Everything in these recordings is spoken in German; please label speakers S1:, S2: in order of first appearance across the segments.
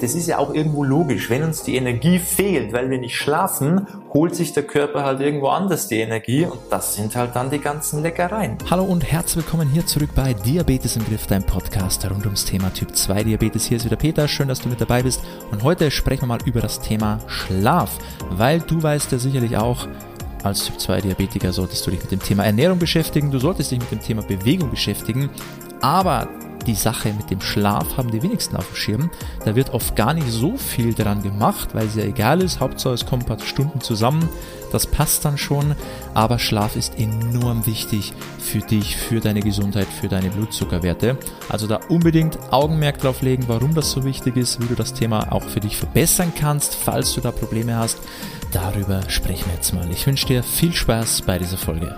S1: Das ist ja auch irgendwo logisch. Wenn uns die Energie fehlt, weil wir nicht schlafen, holt sich der Körper halt irgendwo anders die Energie und das sind halt dann die ganzen Leckereien.
S2: Hallo und herzlich willkommen hier zurück bei Diabetes im Griff, dein Podcast rund ums Thema Typ 2 Diabetes. Hier ist wieder Peter, schön, dass du mit dabei bist und heute sprechen wir mal über das Thema Schlaf, weil du weißt ja sicherlich auch, als Typ 2 Diabetiker solltest du dich mit dem Thema Ernährung beschäftigen, du solltest dich mit dem Thema Bewegung beschäftigen, aber die Sache mit dem Schlaf haben die wenigsten auf dem Schirm. Da wird oft gar nicht so viel daran gemacht, weil es ja egal ist. Hauptsache es kommen ein paar Stunden zusammen. Das passt dann schon. Aber Schlaf ist enorm wichtig für dich, für deine Gesundheit, für deine Blutzuckerwerte. Also da unbedingt Augenmerk drauf legen, warum das so wichtig ist, wie du das Thema auch für dich verbessern kannst, falls du da Probleme hast. Darüber sprechen wir jetzt mal. Ich wünsche dir viel Spaß bei dieser Folge.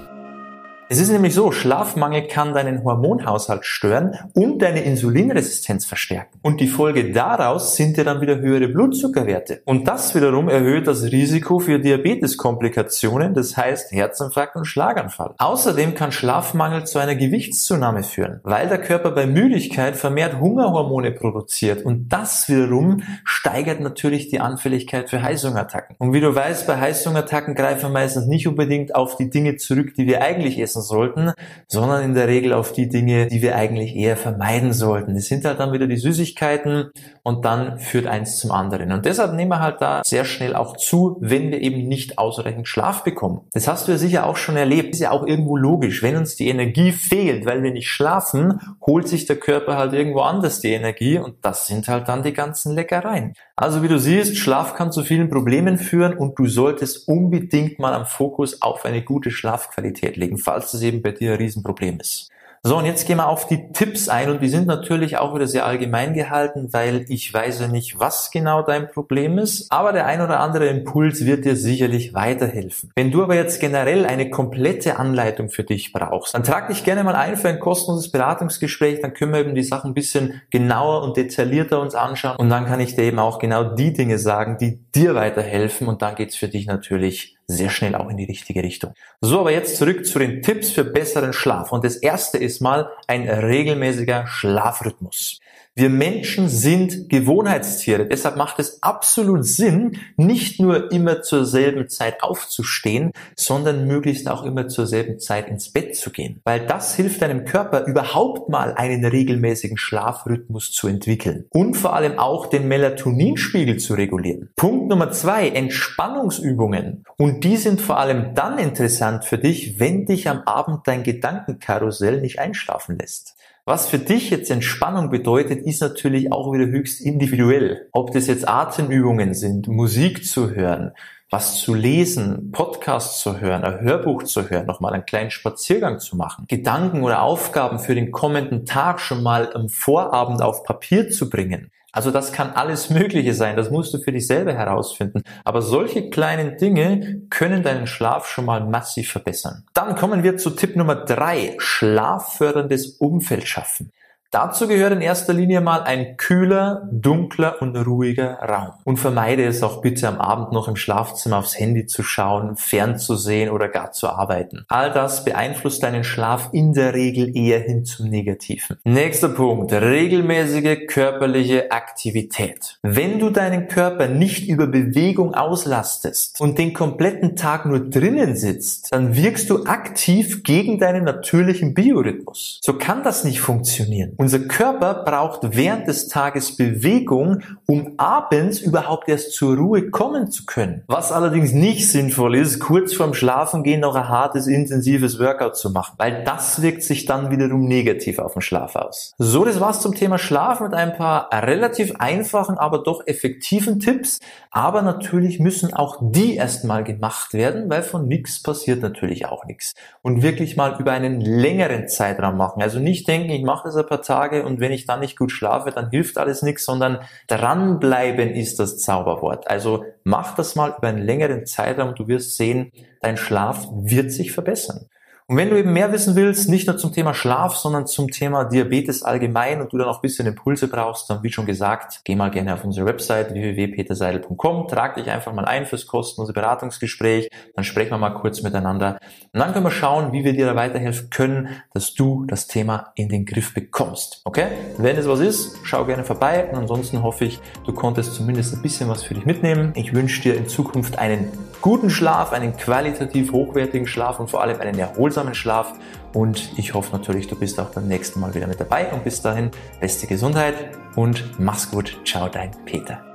S1: Es ist nämlich so, Schlafmangel kann deinen Hormonhaushalt stören und deine Insulinresistenz verstärken. Und die Folge daraus sind ja dann wieder höhere Blutzuckerwerte. Und das wiederum erhöht das Risiko für Diabeteskomplikationen, das heißt Herzinfarkt und Schlaganfall. Außerdem kann Schlafmangel zu einer Gewichtszunahme führen, weil der Körper bei Müdigkeit vermehrt Hungerhormone produziert und das wiederum steigert natürlich die Anfälligkeit für Heißhungerattacken. Und wie du weißt, bei Heißhungerattacken greifen wir meistens nicht unbedingt auf die Dinge zurück, die wir eigentlich essen essen sollten, sondern in der Regel auf die Dinge, die wir eigentlich eher vermeiden sollten. Das sind halt dann wieder die Süßigkeiten und dann führt eins zum anderen. Und deshalb nehmen wir halt da sehr schnell auch zu, wenn wir eben nicht ausreichend Schlaf bekommen. Das hast du ja sicher auch schon erlebt. Ist ja auch irgendwo logisch. Wenn uns die Energie fehlt, weil wir nicht schlafen, holt sich der Körper halt irgendwo anders die Energie und das sind halt dann die ganzen Leckereien. Also wie du siehst, Schlaf kann zu vielen Problemen führen und du solltest unbedingt mal am Fokus auf eine gute Schlafqualität legen, falls das eben bei dir ein Riesenproblem ist. So, und jetzt gehen wir auf die Tipps ein. Und die sind natürlich auch wieder sehr allgemein gehalten, weil ich weiß ja nicht, was genau dein Problem ist, aber der ein oder andere Impuls wird dir sicherlich weiterhelfen. Wenn du aber jetzt generell eine komplette Anleitung für dich brauchst, dann trag dich gerne mal ein für ein kostenloses Beratungsgespräch, dann können wir eben die Sachen ein bisschen genauer und detaillierter uns anschauen. Und dann kann ich dir eben auch genau die Dinge sagen, die dir weiterhelfen und dann geht's für dich natürlich sehr schnell auch in die richtige Richtung. So, aber jetzt zurück zu den Tipps für besseren Schlaf. Und das erste ist mal ein regelmäßiger Schlafrhythmus. Wir Menschen sind Gewohnheitstiere. Deshalb macht es absolut Sinn, nicht nur immer zur selben Zeit aufzustehen, sondern möglichst auch immer zur selben Zeit ins Bett zu gehen. Weil das hilft deinem Körper überhaupt mal einen regelmäßigen Schlafrhythmus zu entwickeln. Und vor allem auch den Melatoninspiegel zu regulieren. Punkt Nummer zwei, Entspannungsübungen. Und die sind vor allem dann interessant für dich, wenn dich am Abend dein Gedankenkarussell nicht einschlafen lässt. Was für dich jetzt Entspannung bedeutet, ist natürlich auch wieder höchst individuell. Ob das jetzt Atemübungen sind, Musik zu hören, was zu lesen, Podcasts zu hören, ein Hörbuch zu hören, nochmal einen kleinen Spaziergang zu machen, Gedanken oder Aufgaben für den kommenden Tag schon mal am Vorabend auf Papier zu bringen. Also das kann alles Mögliche sein, das musst du für dich selber herausfinden. Aber solche kleinen Dinge können deinen Schlaf schon mal massiv verbessern. Dann kommen wir zu Tipp Nummer drei: schlafförderndes Umfeld schaffen. Dazu gehört in erster Linie mal ein kühler, dunkler und ruhiger Raum. Und vermeide es auch bitte am Abend noch im Schlafzimmer aufs Handy zu schauen, fernzusehen oder gar zu arbeiten. All das beeinflusst deinen Schlaf in der Regel eher hin zum Negativen. Nächster Punkt. Regelmäßige körperliche Aktivität. Wenn du deinen Körper nicht über Bewegung auslastest und den kompletten Tag nur drinnen sitzt, dann wirkst du aktiv gegen deinen natürlichen Biorhythmus. So kann das nicht funktionieren. Unser Körper braucht während des Tages Bewegung, um abends überhaupt erst zur Ruhe kommen zu können. Was allerdings nicht sinnvoll ist, kurz vorm Schlafengehen noch ein hartes, intensives Workout zu machen, weil das wirkt sich dann wiederum negativ auf den Schlaf aus. So, das war's zum Thema Schlaf mit ein paar relativ einfachen, aber doch effektiven Tipps. Aber natürlich müssen auch die erstmal gemacht werden, weil von nichts passiert natürlich auch nichts. Und wirklich mal über einen längeren Zeitraum machen. Also nicht denken, ich mache das ein paar Tage und wenn ich dann nicht gut schlafe, dann hilft alles nichts, sondern dranbleiben ist das Zauberwort. Also mach das mal über einen längeren Zeitraum, du wirst sehen, dein Schlaf wird sich verbessern. Und wenn du eben mehr wissen willst, nicht nur zum Thema Schlaf, sondern zum Thema Diabetes allgemein und du dann auch ein bisschen Impulse brauchst, dann wie schon gesagt, geh mal gerne auf unsere Website www.peterseidel.com, trag dich einfach mal ein fürs kostenlose Beratungsgespräch, dann sprechen wir mal kurz miteinander und dann können wir schauen, wie wir dir da weiterhelfen können, dass du das Thema in den Griff bekommst. Okay? Wenn es was ist, schau gerne vorbei und ansonsten hoffe ich, du konntest zumindest ein bisschen was für dich mitnehmen. Ich wünsche dir in Zukunft einen guten Schlaf, einen qualitativ hochwertigen Schlaf und vor allem einen erholsamen erholsamen Schlaf und ich hoffe natürlich, du bist auch beim nächsten Mal wieder mit dabei und bis dahin beste Gesundheit und mach's gut. Ciao, dein Peter.